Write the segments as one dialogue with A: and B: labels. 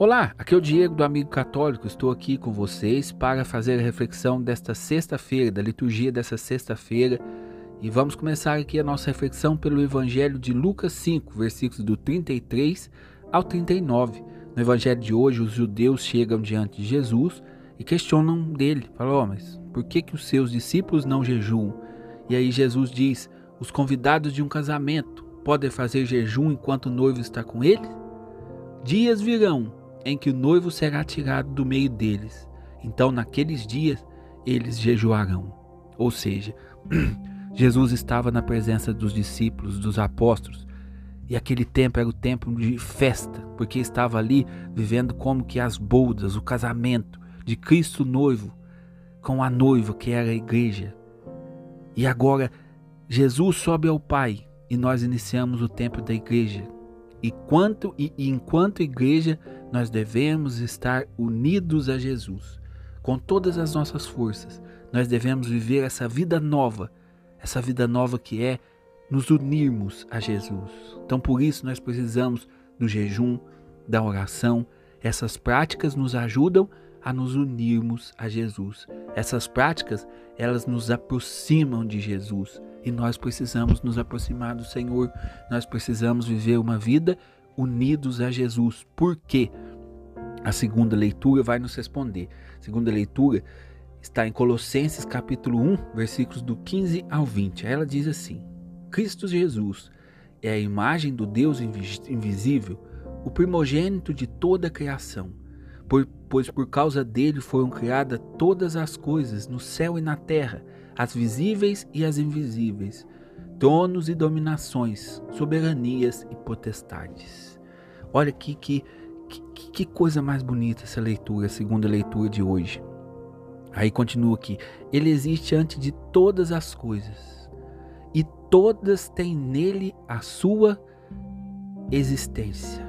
A: Olá, aqui é o Diego do Amigo Católico. Estou aqui com vocês para fazer a reflexão desta sexta-feira, da liturgia dessa sexta-feira. E vamos começar aqui a nossa reflexão pelo Evangelho de Lucas 5, versículos do 33 ao 39. No Evangelho de hoje, os judeus chegam diante de Jesus e questionam dele. Falam, oh, mas por que, que os seus discípulos não jejuam? E aí Jesus diz, os convidados de um casamento podem fazer jejum enquanto o noivo está com eles? Dias virão em que o noivo será tirado do meio deles. Então, naqueles dias, eles jejuarão. Ou seja, Jesus estava na presença dos discípulos, dos apóstolos, e aquele tempo era o tempo de festa, porque estava ali vivendo como que as bodas, o casamento de Cristo noivo com a noiva que era a igreja. E agora Jesus sobe ao Pai e nós iniciamos o tempo da igreja. E, quanto, e, enquanto igreja, nós devemos estar unidos a Jesus. Com todas as nossas forças, nós devemos viver essa vida nova, essa vida nova que é nos unirmos a Jesus. Então, por isso, nós precisamos do jejum, da oração. Essas práticas nos ajudam a nos unirmos a Jesus. Essas práticas, elas nos aproximam de Jesus e nós precisamos nos aproximar do Senhor. Nós precisamos viver uma vida unidos a Jesus. Por quê? A segunda leitura vai nos responder. A segunda leitura está em Colossenses capítulo 1, versículos do 15 ao 20. Ela diz assim: Cristo Jesus é a imagem do Deus invisível, o primogênito de toda a criação pois por causa dele foram criadas todas as coisas no céu e na terra, as visíveis e as invisíveis, tronos e dominações, soberanias e potestades. Olha aqui que, que, que coisa mais bonita essa leitura, a segunda leitura de hoje. Aí continua aqui: Ele existe antes de todas as coisas, e todas têm nele a sua existência.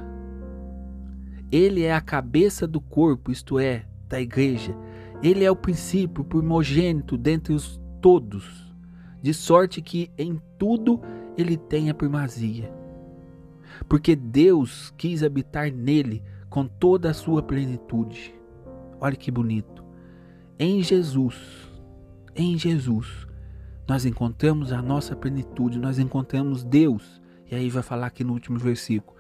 A: Ele é a cabeça do corpo, isto é, da igreja. Ele é o princípio primogênito dentre os todos, de sorte que em tudo ele tem a primazia. Porque Deus quis habitar nele com toda a sua plenitude. Olha que bonito. Em Jesus, em Jesus, nós encontramos a nossa plenitude, nós encontramos Deus. E aí vai falar aqui no último versículo,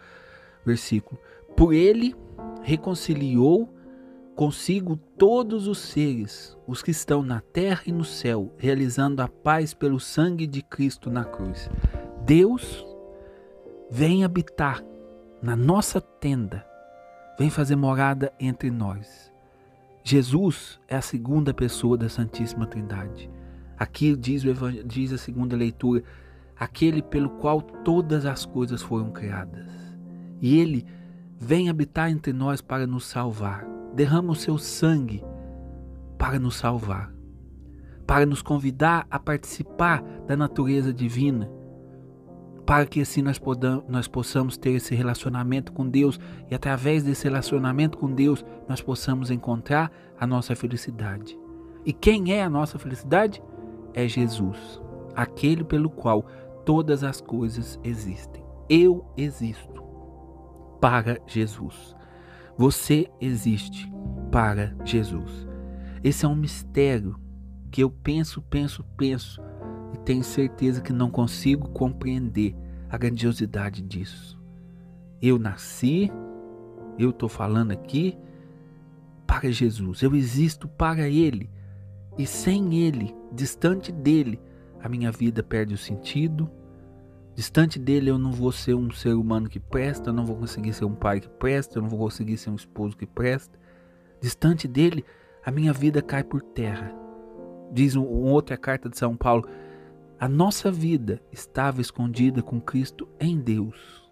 A: versículo. Por ele reconciliou consigo todos os seres, os que estão na terra e no céu, realizando a paz pelo sangue de Cristo na cruz. Deus vem habitar na nossa tenda, vem fazer morada entre nós. Jesus é a segunda pessoa da Santíssima Trindade. Aqui diz, diz a segunda leitura, aquele pelo qual todas as coisas foram criadas. E ele vem habitar entre nós para nos salvar. Derrama o seu sangue para nos salvar, para nos convidar a participar da natureza divina, para que assim nós, podamos, nós possamos ter esse relacionamento com Deus e através desse relacionamento com Deus nós possamos encontrar a nossa felicidade. E quem é a nossa felicidade? É Jesus, aquele pelo qual todas as coisas existem. Eu existo para Jesus. Você existe para Jesus. Esse é um mistério que eu penso, penso, penso e tenho certeza que não consigo compreender a grandiosidade disso. Eu nasci, eu estou falando aqui para Jesus, eu existo para Ele e sem Ele, distante dele, a minha vida perde o sentido, Distante dele, eu não vou ser um ser humano que presta, eu não vou conseguir ser um pai que presta, eu não vou conseguir ser um esposo que presta. Distante dele, a minha vida cai por terra. Diz uma outra carta de São Paulo: a nossa vida estava escondida com Cristo em Deus.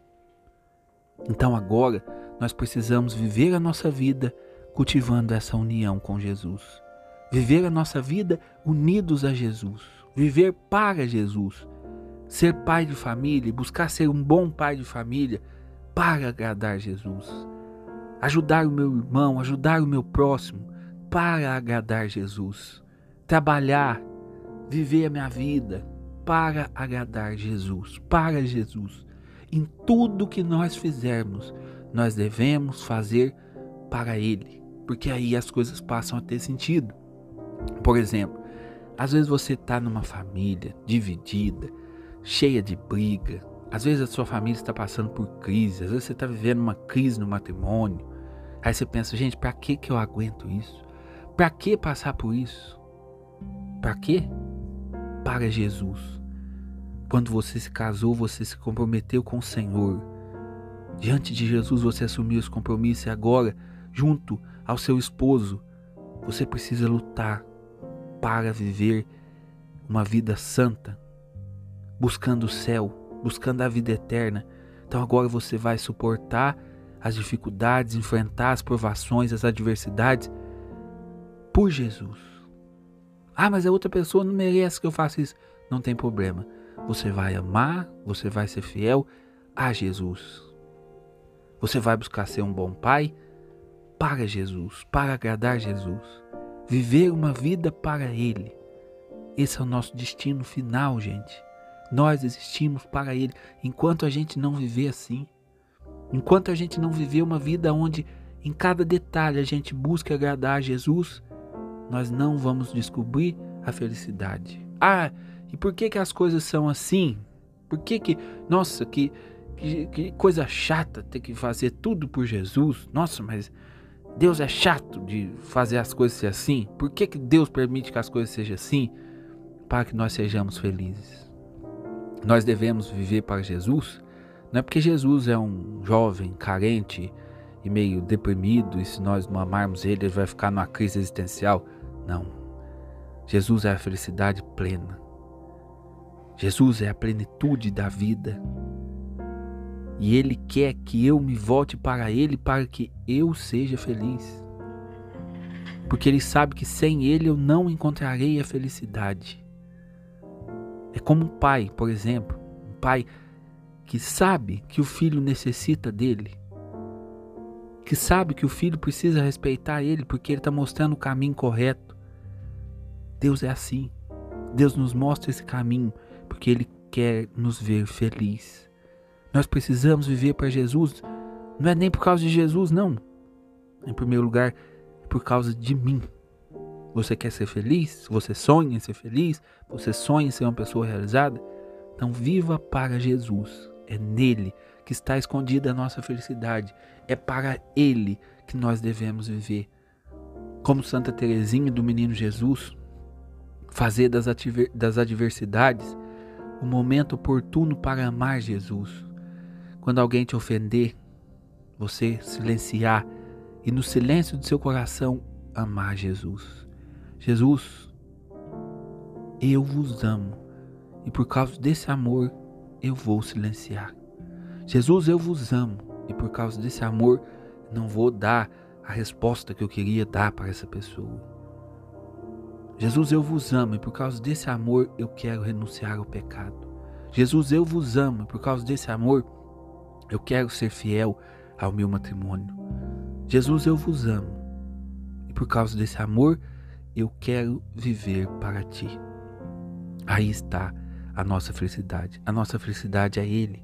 A: Então agora nós precisamos viver a nossa vida cultivando essa união com Jesus. Viver a nossa vida unidos a Jesus. Viver para Jesus ser pai de família, buscar ser um bom pai de família para agradar Jesus. Ajudar o meu irmão, ajudar o meu próximo para agradar Jesus. Trabalhar, viver a minha vida para agradar Jesus, para Jesus. Em tudo que nós fizermos, nós devemos fazer para Ele, porque aí as coisas passam a ter sentido. Por exemplo, às vezes você está numa família dividida, cheia de briga, às vezes a sua família está passando por crise, às vezes você está vivendo uma crise no matrimônio. Aí você pensa, gente, para que que eu aguento isso? Para que passar por isso? Para quê? Para Jesus. Quando você se casou, você se comprometeu com o Senhor. Diante de Jesus você assumiu esse compromisso e agora, junto ao seu esposo, você precisa lutar para viver uma vida santa, buscando o céu, buscando a vida eterna. Então agora você vai suportar as dificuldades, enfrentar as provações, as adversidades por Jesus. Ah, mas a outra pessoa não merece que eu faça isso. Não tem problema. Você vai amar, você vai ser fiel a Jesus. Você vai buscar ser um bom pai para Jesus, para agradar Jesus. Viver uma vida para Ele. Esse é o nosso destino final, gente. Nós existimos para Ele. Enquanto a gente não viver assim, enquanto a gente não viver uma vida onde em cada detalhe a gente busca agradar a Jesus, nós não vamos descobrir a felicidade. Ah, e por que que as coisas são assim? Por que que, nossa, que, que, que coisa chata ter que fazer tudo por Jesus? Nossa, mas Deus é chato de fazer as coisas ser assim? Por que que Deus permite que as coisas sejam assim? Para que nós sejamos felizes. Nós devemos viver para Jesus, não é porque Jesus é um jovem carente e meio deprimido, e se nós não amarmos ele, ele vai ficar numa crise existencial. Não. Jesus é a felicidade plena. Jesus é a plenitude da vida. E Ele quer que eu me volte para Ele para que eu seja feliz. Porque Ele sabe que sem Ele eu não encontrarei a felicidade. É como um pai, por exemplo, um pai que sabe que o filho necessita dele, que sabe que o filho precisa respeitar ele porque ele está mostrando o caminho correto. Deus é assim. Deus nos mostra esse caminho porque Ele quer nos ver feliz. Nós precisamos viver para Jesus, não é nem por causa de Jesus, não. Em primeiro lugar, é por causa de mim. Você quer ser feliz? Você sonha em ser feliz? Você sonha em ser uma pessoa realizada? Então viva para Jesus. É nele que está escondida a nossa felicidade. É para ele que nós devemos viver. Como Santa Teresinha do Menino Jesus, fazer das, das adversidades o momento oportuno para amar Jesus. Quando alguém te ofender, você silenciar e no silêncio do seu coração amar Jesus. Jesus, eu vos amo e por causa desse amor eu vou silenciar. Jesus, eu vos amo e por causa desse amor não vou dar a resposta que eu queria dar para essa pessoa. Jesus, eu vos amo e por causa desse amor eu quero renunciar ao pecado. Jesus, eu vos amo e por causa desse amor eu quero ser fiel ao meu matrimônio. Jesus, eu vos amo e por causa desse amor eu quero viver para ti. Aí está a nossa felicidade. A nossa felicidade é Ele.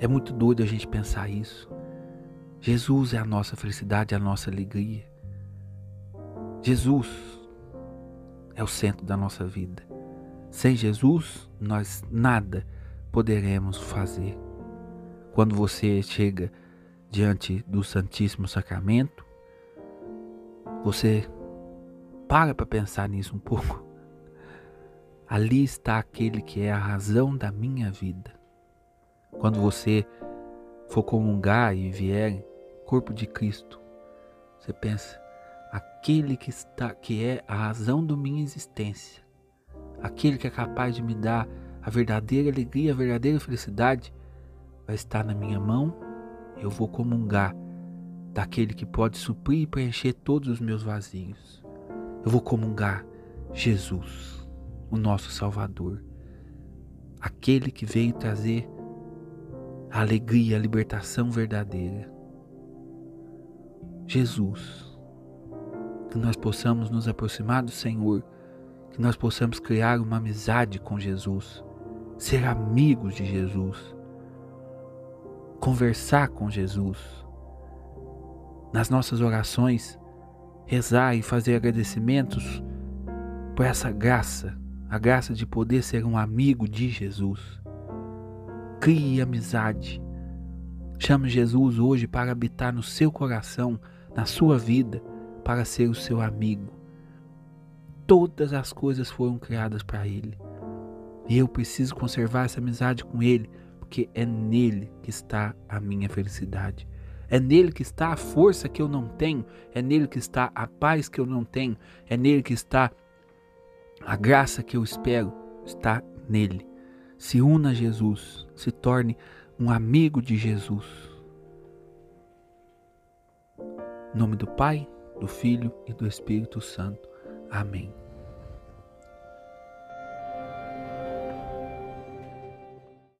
A: É muito doido a gente pensar isso. Jesus é a nossa felicidade, a nossa alegria. Jesus é o centro da nossa vida. Sem Jesus, nós nada poderemos fazer. Quando você chega diante do Santíssimo Sacramento, você para para pensar nisso um pouco. Ali está aquele que é a razão da minha vida. Quando você for comungar e vier corpo de Cristo, você pensa, aquele que está que é a razão da minha existência, aquele que é capaz de me dar a verdadeira alegria, a verdadeira felicidade, vai estar na minha mão. Eu vou comungar daquele que pode suprir e preencher todos os meus vazios. Eu vou comungar Jesus, o nosso Salvador, aquele que veio trazer a alegria, a libertação verdadeira. Jesus, que nós possamos nos aproximar do Senhor, que nós possamos criar uma amizade com Jesus, ser amigos de Jesus, conversar com Jesus, nas nossas orações, rezar e fazer agradecimentos por essa graça, a graça de poder ser um amigo de Jesus. Crie amizade. Chame Jesus hoje para habitar no seu coração, na sua vida, para ser o seu amigo. Todas as coisas foram criadas para Ele. E eu preciso conservar essa amizade com Ele, porque é nele que está a minha felicidade. É nele que está a força que eu não tenho, é nele que está a paz que eu não tenho, é nele que está a graça que eu espero, está nele. Se una a Jesus, se torne um amigo de Jesus. Em nome do Pai, do Filho e do Espírito Santo. Amém.